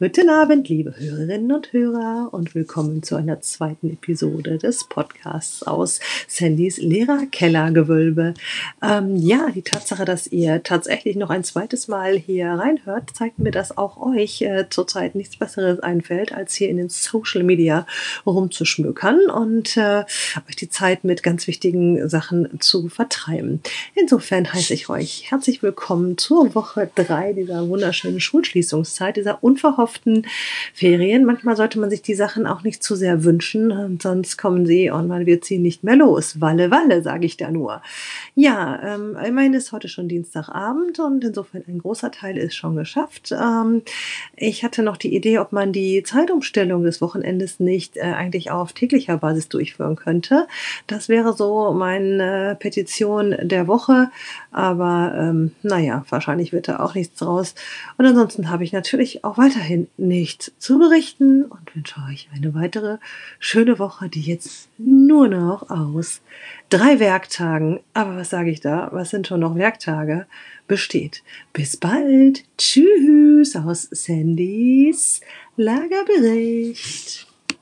Guten Abend, liebe Hörerinnen und Hörer, und willkommen zu einer zweiten Episode des Podcasts aus Sandys Lehrerkellergewölbe. Ähm, ja, die Tatsache, dass ihr tatsächlich noch ein zweites Mal hier reinhört, zeigt mir, dass auch euch äh, zurzeit nichts Besseres einfällt, als hier in den Social Media rumzuschmökern und äh, euch die Zeit mit ganz wichtigen Sachen zu vertreiben. Insofern heiße ich euch herzlich willkommen zur Woche drei dieser wunderschönen Schulschließungszeit, dieser unverhofften gekauften Ferien. Manchmal sollte man sich die Sachen auch nicht zu sehr wünschen, sonst kommen sie und man wird sie nicht mehr los. Walle, Walle, sage ich da nur. Ja, ähm, immerhin ist heute schon Dienstagabend und insofern ein großer Teil ist schon geschafft. Ähm, ich hatte noch die Idee, ob man die Zeitumstellung des Wochenendes nicht äh, eigentlich auf täglicher Basis durchführen könnte. Das wäre so meine äh, Petition der Woche, aber ähm, naja, wahrscheinlich wird da auch nichts draus. Und ansonsten habe ich natürlich auch weiterhin weiterhin nichts zu berichten und wünsche euch eine weitere schöne Woche, die jetzt nur noch aus drei Werktagen, aber was sage ich da, was sind schon noch Werktage, besteht. Bis bald. Tschüss aus Sandys Lagerbericht.